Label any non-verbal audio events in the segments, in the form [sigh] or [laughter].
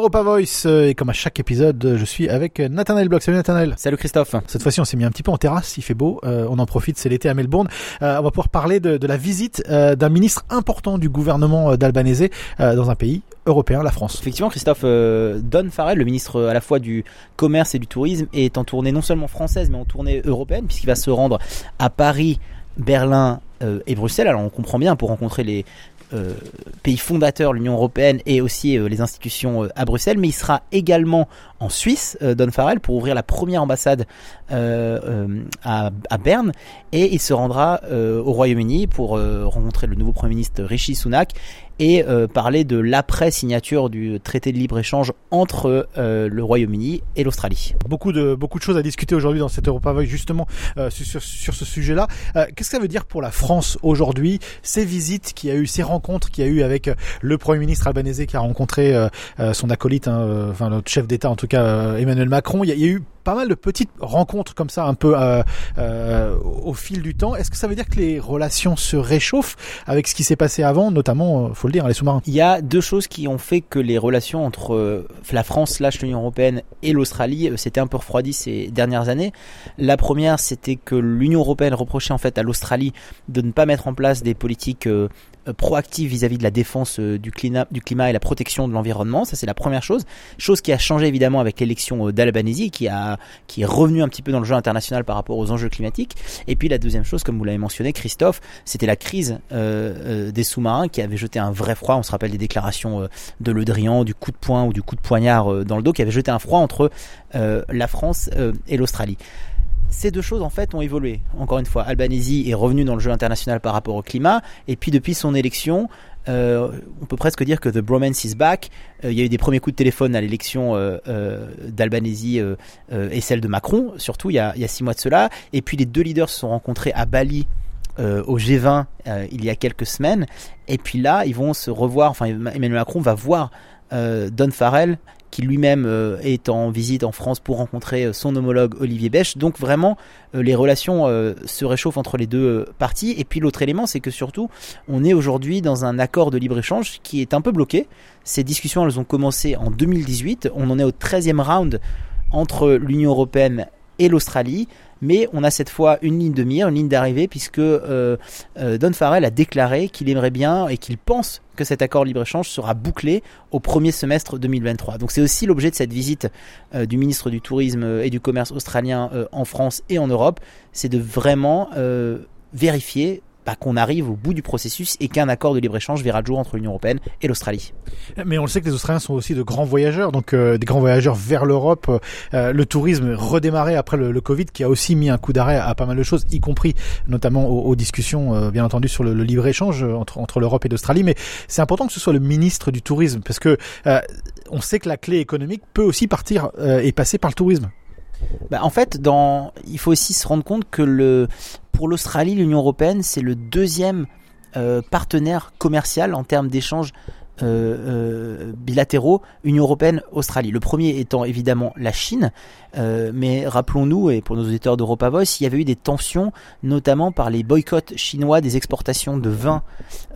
Europa Voice euh, et comme à chaque épisode, je suis avec Nathanaël Bloch. Salut Nathanaël. Salut Christophe. Cette fois-ci, on s'est mis un petit peu en terrasse, il fait beau, euh, on en profite, c'est l'été à Melbourne. Euh, on va pouvoir parler de, de la visite euh, d'un ministre important du gouvernement euh, d'Albanese euh, dans un pays européen, la France. Effectivement, Christophe, euh, Don Farrell, le ministre euh, à la fois du commerce et du tourisme, est en tournée non seulement française, mais en tournée européenne, puisqu'il va se rendre à Paris, Berlin euh, et Bruxelles. Alors on comprend bien pour rencontrer les euh, pays fondateurs, l'Union européenne et aussi euh, les institutions euh, à Bruxelles, mais il sera également en Suisse, euh, Don Farrell, pour ouvrir la première ambassade euh, euh, à, Berne, et il se rendra au Royaume-Uni pour rencontrer le nouveau Premier ministre Rishi Sunak et parler de l'après-signature du traité de libre-échange entre le Royaume-Uni et l'Australie. Beaucoup de beaucoup de choses à discuter aujourd'hui dans cette Europa justement sur, ce sujet-là. Qu'est-ce que ça veut dire pour la France aujourd'hui ces visites qu'il y a eu, ces rencontres qu'il y a eu avec le Premier ministre albanais qui a rencontré son acolyte, hein, enfin notre chef d'État en tout cas euh, Emmanuel Macron. Il y, a, il y a eu pas mal de petites rencontres comme ça, un peu euh, euh, au fil du temps. Est-ce que ça veut dire que les relations se réchauffent avec ce qui s'est passé avant, notamment, euh, faut le dire, hein, les sous-marins? Il y a deux choses qui ont fait que les relations entre la France, l'Union européenne et l'Australie s'étaient un peu refroidies ces dernières années. La première, c'était que l'Union européenne reprochait en fait à l'Australie de ne pas mettre en place des politiques euh, proactives vis-à-vis de la défense du climat, du climat et la protection de l'environnement. Ça, c'est la première chose. Chose qui a changé évidemment avec l'élection d'Albanese, qui a qui est revenu un petit peu dans le jeu international par rapport aux enjeux climatiques. Et puis la deuxième chose, comme vous l'avez mentionné, Christophe, c'était la crise euh, euh, des sous-marins qui avait jeté un vrai froid. On se rappelle des déclarations euh, de Le Drian, du coup de poing ou du coup de poignard dans le dos, qui avait jeté un froid entre la France et l'Australie. Ces deux choses en fait ont évolué. Encore une fois, Albanese est revenu dans le jeu international par rapport au climat, et puis depuis son élection, euh, on peut presque dire que the bromance is back. Euh, il y a eu des premiers coups de téléphone à l'élection euh, euh, et celle de Macron, surtout il y, a, il y a six mois de cela. Et puis les deux leaders se sont rencontrés à Bali au G20 euh, il y a quelques semaines. Et puis là, ils vont se revoir. Enfin, Emmanuel Macron va voir Don Farrell qui lui-même euh, est en visite en France pour rencontrer euh, son homologue Olivier Bech. Donc vraiment, euh, les relations se réchauffent entre les deux parties. Et puis l'autre élément, c'est que surtout, on est aujourd'hui dans un accord de libre-échange qui est un peu bloqué. Ces discussions, elles ont commencé en 2018. On en est au 13e round entre l'Union européenne et l'Australie. Mais on a cette fois une ligne de mire, une ligne d'arrivée, puisque euh, euh, Don Farrell a déclaré qu'il aimerait bien et qu'il pense que cet accord libre-échange sera bouclé au premier semestre 2023. Donc c'est aussi l'objet de cette visite euh, du ministre du Tourisme et du Commerce australien en France et en Europe, c'est de vraiment vérifier bah, qu'on arrive au bout du processus et qu'un accord de libre-échange verra le jour entre l'Union européenne et l'Australie. Mais on le sait que les Australiens sont aussi de grands voyageurs, donc euh, des grands voyageurs vers l'Europe. Euh, le tourisme redémarré après le, le, Covid, qui a aussi mis un coup d'arrêt à, pas mal de choses, y compris notamment aux, aux discussions, euh, bien entendu, sur le, le libre-échange entre, entre l'Europe et l'Australie. Mais c'est important que ce soit le ministre du tourisme, parce que on sait que la clé économique peut aussi partir et passer par le tourisme. Bah, en fait, dans, il faut aussi se rendre compte que le, pour l'Australie, l'Union européenne, c'est le deuxième euh, partenaire commercial en termes d'échanges euh, euh, bilatéraux Union européenne-Australie. Le premier étant évidemment la Chine, mais rappelons-nous, et pour nos auditeurs d'Europa Voice, il y avait eu des tensions, notamment par les boycotts chinois des exportations de vin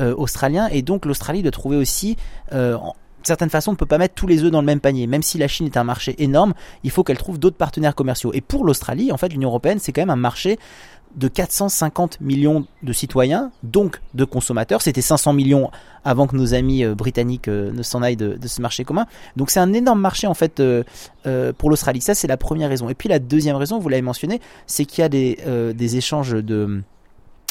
australiens, et donc l'Australie doit trouver aussi de certaine façon, on ne peut pas mettre tous les œufs dans le même panier. Même si la Chine est un marché énorme, il faut qu'elle trouve d'autres partenaires commerciaux. Et pour l'Australie, en fait, l'Union européenne, c'est quand même un marché de 450 millions de citoyens, donc de consommateurs. C'était 500 millions avant que nos amis euh, britanniques euh, ne s'en aillent de, ce marché commun. Donc c'est un énorme marché en fait euh, pour l'Australie. Ça c'est la première raison. Et puis la deuxième raison, vous l'avez mentionné, c'est qu'il y a des échanges de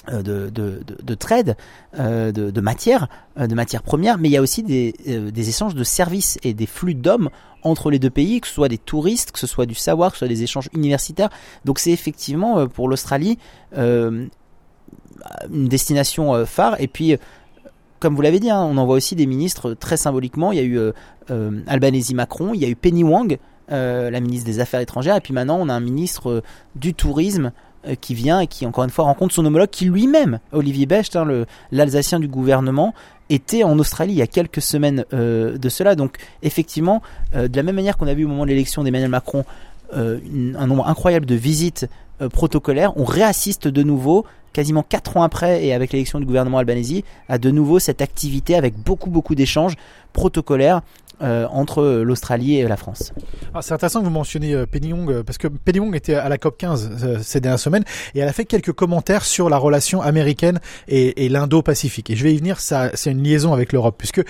de, de, de, de, trade, euh, de, de matières, euh, de mais il y a aussi des, euh, échanges de services et des flux d'hommes entre les deux pays, que ce soit des touristes, que ce soit du savoir, que ce soit des échanges universitaires. Donc c'est effectivement euh, pour l'Australie euh, une destination euh, phare. Et puis, comme vous l'avez dit, hein, on envoie aussi des ministres très symboliquement. Il y a eu euh, Albanese Macron, il y a eu Penny Wang, la ministre des Affaires étrangères, et puis maintenant on a un ministre du tourisme qui vient et qui encore une fois rencontre son homologue qui lui-même, Olivier Becht, hein, l'Alsacien du gouvernement, était en Australie il y a quelques semaines euh, de cela. Donc effectivement, euh, de la même manière qu'on a vu au moment de l'élection d'Emmanuel Macron, un nombre incroyable de visites protocolaires. On réassiste de nouveau quasiment 4 ans après et avec l'élection du gouvernement albanese, à de nouveau cette activité avec beaucoup beaucoup d'échanges protocolaires euh, entre l'Australie et la France. Ah, c'est intéressant que vous mentionniez euh, Penny Young euh, parce que Penny Young était à la COP 15 ces dernières semaines et elle a fait quelques commentaires sur la relation américaine et, l'Indo-Pacifique. Et je vais y venir, c'est une liaison avec l'Europe puisque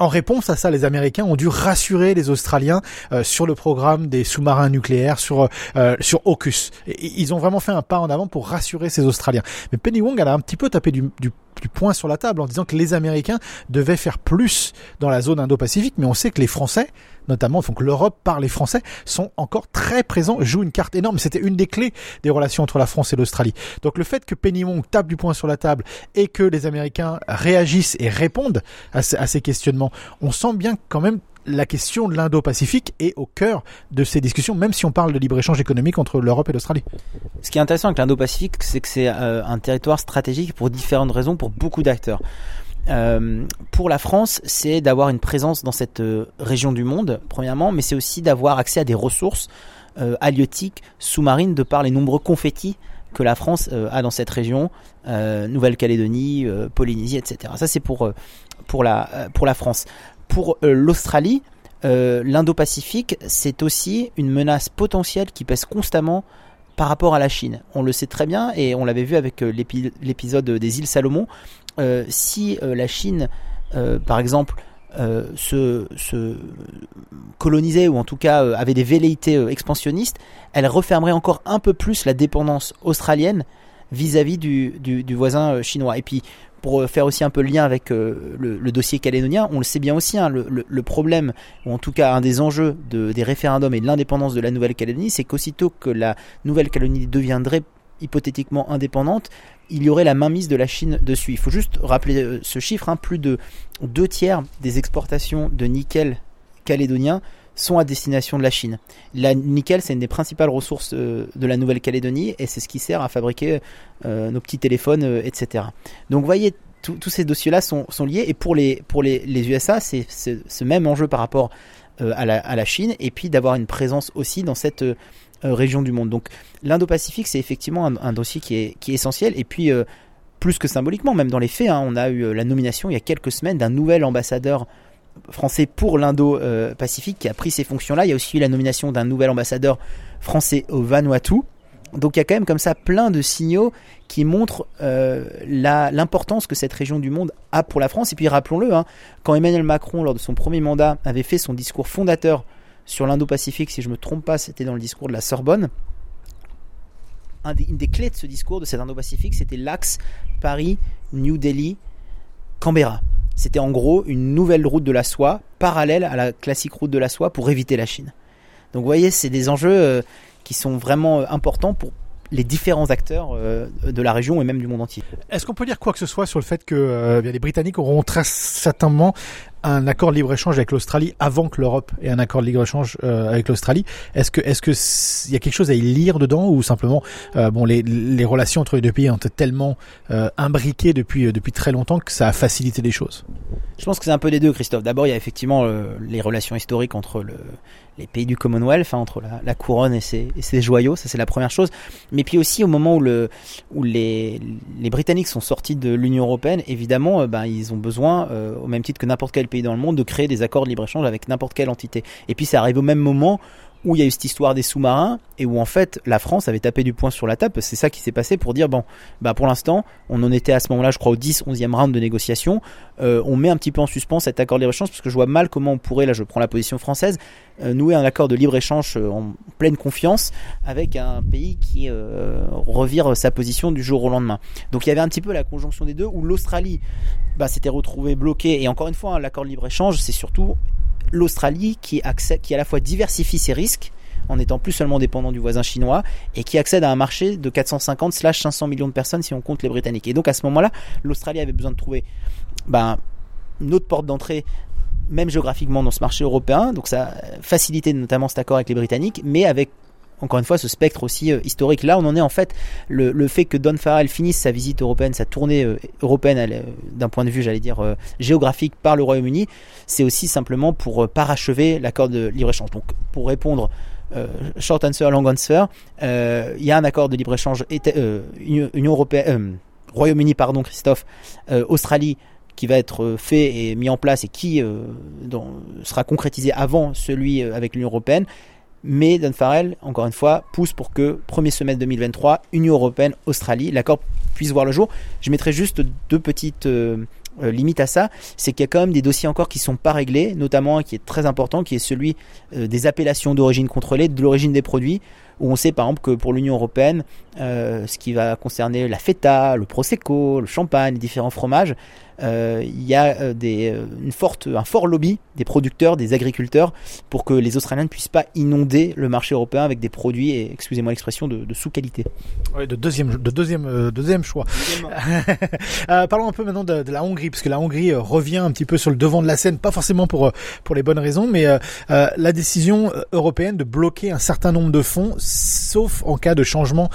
en réponse à ça, les Américains ont dû rassurer les Australiens euh, sur le programme des sous-marins nucléaires, sur euh, sur AUKUS. Ils ont vraiment fait un pas en avant pour rassurer ces Australiens. Mais Penny Wong, elle a un petit peu tapé du du point sur la table en disant que les Américains devaient faire plus dans la zone Indo-Pacifique, mais on sait que les Français, notamment, donc l'Europe par les Français, sont encore très présents, jouent une carte énorme. C'était une des clés des relations entre la France et l'Australie. Donc le fait que Penny tape du point sur la table et que les Américains réagissent et répondent à, ces questionnements, on sent bien quand même la question de l'Indo-Pacifique est au cœur de ces discussions, même si on parle de libre-échange économique entre l'Europe et l'Australie. Ce qui est intéressant avec l'Indo-Pacifique, c'est que c'est euh, un territoire stratégique pour différentes raisons, pour beaucoup d'acteurs. Euh, pour la France, c'est d'avoir une présence dans cette euh, région du monde, premièrement, mais c'est aussi d'avoir accès à des ressources halieutiques, sous-marines, de par les nombreux confettis que la France a dans cette région, Nouvelle-Calédonie, Polynésie, etc. Ça, c'est pour, pour, la, pour la France pour euh, l'Australie, euh, l'Indo-Pacifique, c'est aussi une menace potentielle qui pèse constamment par rapport à la Chine. On le sait très bien et on l'avait vu avec euh, l'épisode des îles Salomon. si la Chine, par exemple, se, colonisait ou en tout cas avait des velléités expansionnistes, elle refermerait encore un peu plus la dépendance australienne vis-à-vis du, du, voisin chinois. Et puis pour euh, faire aussi un peu le lien avec euh, le, dossier calédonien, on le sait bien aussi, hein, le, problème, ou en tout cas un des enjeux des référendums et de l'indépendance de la Nouvelle-Calédonie, c'est qu'aussitôt que la Nouvelle-Calédonie deviendrait hypothétiquement indépendante, il y aurait la mainmise de la Chine dessus. Il faut juste rappeler euh, ce chiffre, hein, plus de deux tiers des exportations de nickel calédonien sont à destination de la Chine. La nickel, c'est une des principales ressources de la Nouvelle-Calédonie et c'est ce qui sert à fabriquer euh, nos petits téléphones, euh, etc. Donc vous voyez, tous ces dossiers-là sont, liés. Et pour les, pour les, USA, c'est ce même enjeu par rapport euh, à, la, Chine, et puis d'avoir une présence aussi dans cette région du monde. Donc l'Indo-Pacifique, c'est effectivement un, dossier qui est, qui est essentiel. Et puis, plus que symboliquement, même dans les faits, hein, on a eu la nomination il y a quelques semaines d'un nouvel ambassadeur français pour l'Indo-Pacifique qui a pris ces fonctions-là. Il y a aussi eu la nomination d'un nouvel ambassadeur français au Vanuatu. Donc il y a quand même comme ça plein de signaux qui montrent euh, l'importance que cette région du monde a pour la France. Et puis rappelons-le, hein, quand Emmanuel Macron, lors de son premier mandat, avait fait son discours fondateur sur l'Indo-Pacifique, si je ne me trompe pas, c'était dans le discours de la Sorbonne, une des clés de ce discours de cet Indo-Pacifique, c'était l'axe Paris-New Delhi-Canberra. C'était en gros une nouvelle route de la soie, parallèle à la classique route de la soie pour éviter la Chine. Donc vous voyez, c'est des enjeux euh, qui sont vraiment euh, importants pour les différents acteurs euh, de la région et même du monde entier. Est-ce qu'on peut dire quoi que ce soit sur le fait que les Britanniques auront très certainement un accord de libre-échange avec l'Australie avant que l'Europe ait un accord de libre-échange avec l'Australie Est-ce que est-ce que il y a quelque chose à y lire dedans ou simplement bon les, les relations entre les deux pays ont été tellement imbriquées depuis depuis très longtemps que ça a facilité les choses? Je pense que c'est un peu des deux, Christophe. D'abord, il y a effectivement les relations historiques entre le, les pays du Commonwealth, hein, entre la, couronne et ses, joyaux, ça c'est la première chose. Mais puis aussi au moment où, le, où les, les Britanniques sont sortis de l'Union Européenne, évidemment, euh, ben, ils ont besoin, euh, au même titre que n'importe quel pays dans le monde, de créer des accords de libre-échange avec n'importe quelle entité. Et puis ça arrive au même moment où il y a eu cette histoire des sous-marins et où en fait la France avait tapé du poing sur la table. C'est ça qui s'est passé pour dire bon, bah pour l'instant, on en était à ce moment-là, je crois, au 10, 11e round de négociation. Euh, on met un petit peu en suspens cet accord de libre-échange parce que je vois mal comment on pourrait, là je prends la position française, euh, nouer un accord de libre-échange euh, en pleine confiance avec un pays qui revire sa position du jour au lendemain. Donc il y avait un petit peu la conjonction des deux où l'Australie bah, s'était retrouvée bloquée. Et encore une fois, hein, l'accord de libre-échange, c'est surtout l'Australie qui, à la fois diversifie ses risques en étant plus seulement dépendant du voisin chinois et qui accède à un marché de 450 500 millions de personnes si on compte les Britanniques. Et donc à ce moment-là, l'Australie avait besoin de trouver ben, une autre porte d'entrée même géographiquement dans ce marché européen, donc ça facilitait notamment cet accord avec les Britanniques, mais avec encore une fois ce spectre aussi euh, historique. Là, on en est en fait le, fait que Don Farrell finisse sa visite européenne, sa tournée euh, européenne euh, d'un point de vue, j'allais dire géographique par le Royaume-Uni, c'est aussi simplement pour parachever l'accord de libre-échange. Donc, pour répondre short answer, long answer. Il y a un accord de libre échange Union européenne, Royaume-Uni, pardon, Christophe, Australie qui va être fait et mis en place et qui sera concrétisé avant celui avec l'Union européenne. Mais Dan Farrell, encore une fois, pousse pour que premier semestre 2023, Union européenne, Australie, l'accord puisse voir le jour. Je mettrai juste deux petites euh, euh, limites à ça, c'est qu'il y a quand même des dossiers encore qui sont pas réglés, notamment un qui est très important, qui est celui euh, des appellations d'origine contrôlée, de l'origine des produits, où on sait par exemple que pour l'Union européenne, ce qui va concerner la feta, le prosecco, le champagne, les différents fromages, il y a euh, des, euh, une forte, un fort lobby des producteurs, des agriculteurs, pour que les Australiens ne puissent pas inonder le marché européen avec des produits, et excusez-moi l'expression, de, de sous-qualité. Ouais, de deuxième, de deuxième, deuxième choix. [laughs] parlons un peu maintenant de, de, la Hongrie, parce que la Hongrie revient un petit peu sur le devant de la scène, pas forcément pour pour les bonnes raisons, mais la décision européenne de bloquer un certain nombre de fonds, sauf en cas de changement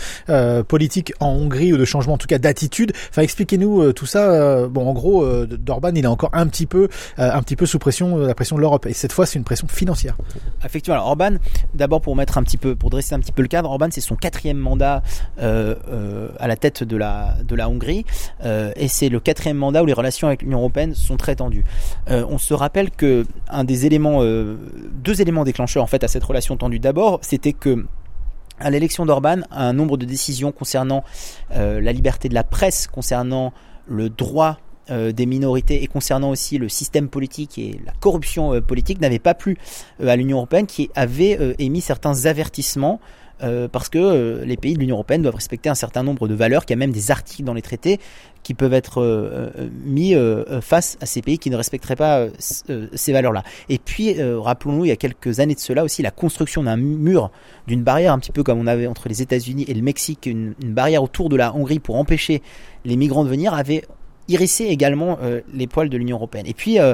politique en Hongrie ou de changement en tout cas d'attitude. Enfin, expliquez-nous tout ça. bon, en gros euh, d'Orban, il est encore un petit peu, euh, un petit peu sous pression, euh, la pression de l'Europe. Et cette fois, c'est une pression financière. Effectivement. Alors, Orban, d'abord pour mettre un petit peu, pour dresser un petit peu le cadre, Orban, c'est son quatrième mandat à la tête de la, de la Hongrie, et c'est le quatrième mandat où les relations avec l'Union européenne sont très tendues. on se rappelle que un des éléments, deux éléments déclencheurs en fait à cette relation tendue. D'abord, c'était que à l'élection d'Orban, un nombre de décisions concernant la liberté de la presse, concernant le droit euh, des minorités et concernant aussi le système politique et la corruption euh, politique n'avait pas plu euh, à l'Union européenne qui avait émis certains avertissements parce que les pays de l'Union européenne doivent respecter un certain nombre de valeurs, qu'il y a même des articles dans les traités qui peuvent être mis face à ces pays qui ne respecteraient pas ces valeurs-là. Et puis, rappelons-nous, il y a quelques années de cela aussi, la construction d'un mur, d'une barrière, un petit peu comme on avait entre les États-Unis et le Mexique, une, une barrière autour de la Hongrie pour empêcher les migrants de venir, avait irisser également euh, les poils de l'Union européenne. Et puis euh,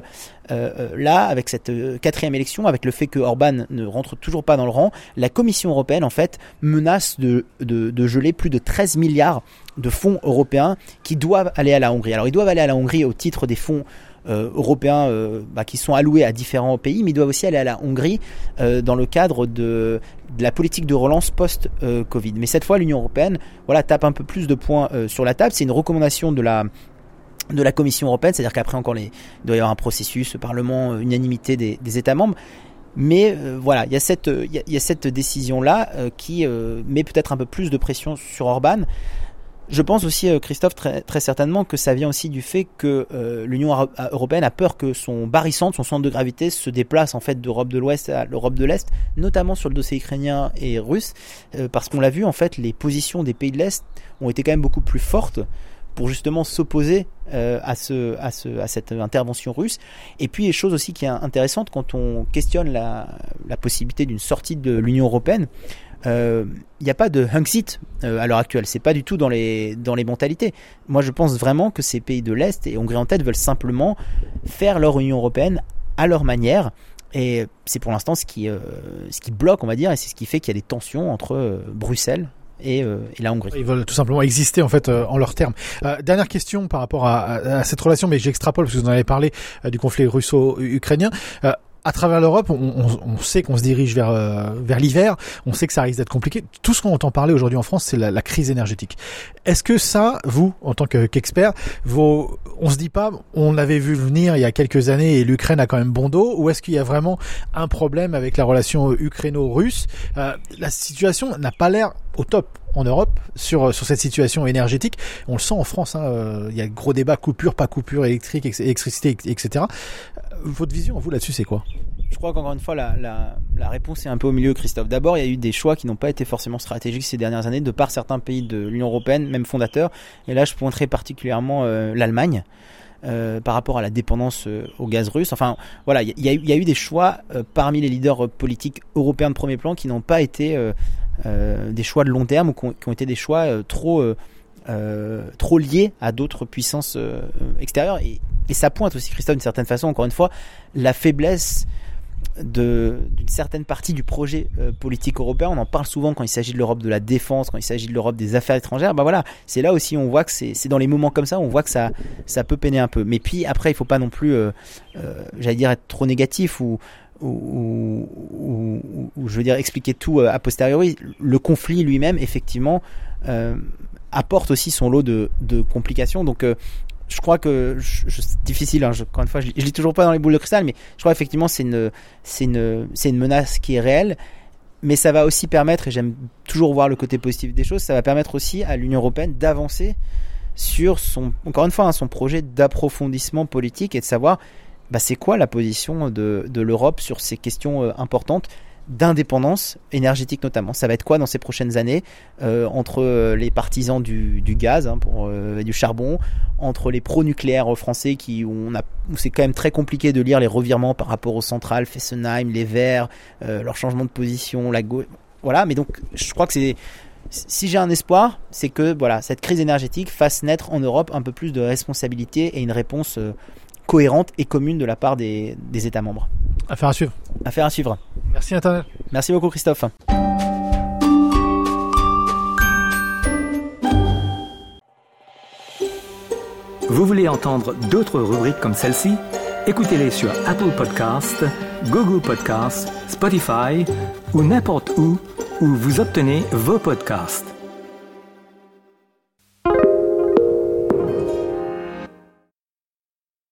euh, là, avec cette quatrième élection, avec le fait que Orban ne rentre toujours pas dans le rang, la Commission européenne en fait menace de, de, geler plus de 13 milliards de fonds européens qui doivent aller à la Hongrie. Alors ils doivent aller à la Hongrie au titre des fonds européens bah, qui sont alloués à différents pays, mais ils doivent aussi aller à la Hongrie dans le cadre de, de, la politique de relance post-Covid. mais cette fois, l'Union européenne voilà, tape un peu plus de points sur la table. C'est une recommandation de la de la Commission européenne, c'est-à-dire qu'après encore les, il doit y avoir un processus, Parlement, euh, unanimité des, États membres. Mais euh, voilà, il y a cette, cette décision-là euh, qui met peut-être un peu plus de pression sur Orban. Je pense aussi, Christophe, très, très, certainement que ça vient aussi du fait que l'Union européenne a peur que son barycentre, son centre de gravité, se déplace en fait d'Europe de l'Ouest à l'Europe de l'Est, notamment sur le dossier ukrainien et russe, parce qu'on l'a vu en fait, les positions des pays de l'Est ont été quand même beaucoup plus fortes pour justement s'opposer euh, à, ce, à, ce, à cette intervention russe. Et puis, les choses aussi qui est intéressante quand on questionne la, la possibilité d'une sortie de l'Union européenne, euh, il n'y a pas de Hungsit euh, à l'heure actuelle. C'est pas du tout dans les, dans les mentalités. Moi, je pense vraiment que ces pays de l'Est et Hongrie en tête veulent simplement faire leur Union européenne à leur manière. Et c'est pour l'instant ce qui, ce qui bloque, on va dire, et c'est ce qui fait qu'il y a des tensions entre Bruxelles euh, et, la Hongrie. Ils veulent tout simplement exister en fait euh, en leurs termes. Euh, dernière question par rapport à, cette relation, mais j'extrapole parce que vous en avez parlé du conflit russo-ukrainien à travers l'Europe, on, sait qu'on se dirige vers vers l'hiver, on sait que ça risque d'être compliqué. Tout ce qu'on entend parler aujourd'hui en France, c'est la, crise énergétique. Est-ce que ça, vous, en tant qu'expert, vos, on se dit pas, on l'avait vu venir il y a quelques années et l'Ukraine a quand même bon dos, ou est-ce qu'il y a vraiment un problème avec la relation ukraino-russe? La situation n'a pas l'air au top en Europe sur, sur cette situation énergétique. On le sent en France, hein, euh, il y a gros débat coupure, pas coupure électrique, électricité, etc. Votre vision, vous, là-dessus, c'est quoi? Je crois qu'encore une fois, la, la, réponse est un peu au milieu, Christophe. D'abord, il y a eu des choix qui n'ont pas été forcément stratégiques ces dernières années, de par certains pays de l'Union européenne, même fondateurs. Et là, je pointerai particulièrement euh, l'Allemagne. Euh, par rapport à la dépendance euh, au gaz russe. Enfin, voilà, il y, a eu des choix parmi les leaders politiques européens de premier plan qui n'ont pas été euh, des choix de long terme ou qui ont, été des choix euh, trop, euh, trop liés à d'autres puissances extérieures. Et, ça pointe aussi, Christophe, d'une certaine façon, encore une fois, la faiblesse d'une certaine partie du projet politique européen. On en parle souvent quand il s'agit de l'Europe de la défense, quand il s'agit de l'Europe des affaires étrangères. Bah voilà, c'est là aussi on voit que c'est dans les moments comme ça, on voit que ça, ça peut peiner un peu. Mais puis après, il faut pas non plus, j'allais dire, être trop négatif ou ou, ou, ou, je veux dire expliquer tout a posteriori. Le conflit lui-même, effectivement, apporte aussi son lot de, complications. Donc je crois que c'est difficile. Hein, encore une fois, je, je, lis toujours pas dans les boules de cristal, mais je crois effectivement c'est une c'est une une menace qui est réelle. Mais ça va aussi permettre, et j'aime toujours voir le côté positif des choses, ça va permettre aussi à l'Union européenne d'avancer sur son encore une fois hein, son projet d'approfondissement politique et de savoir bah, c'est quoi la position de, l'Europe sur ces questions euh, importantes d'indépendance énergétique notamment? Ça va être quoi dans ces prochaines années euh, entre euh, les partisans du, gaz hein, du charbon, entre les pro-nucléaires français qui où on a c'est quand même très compliqué de lire les revirements par rapport aux centrales, Fessenheim, les Verts, leur changement de position, la gauche, voilà. Mais donc je crois que c'est si j'ai un espoir, c'est que voilà cette crise énergétique fasse naître en Europe un peu plus de responsabilité et une réponse cohérente et commune de la part des, des États membres. Affaire à suivre. Affaire à suivre. Merci Internet. Merci beaucoup Christophe. Vous voulez entendre d'autres rubriques comme celle-ci? Écoutez-les sur Apple Podcasts, Google Podcasts, Spotify ou n'importe où où vous obtenez vos podcasts.